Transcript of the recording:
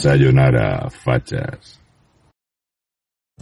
Sayonara, fachas.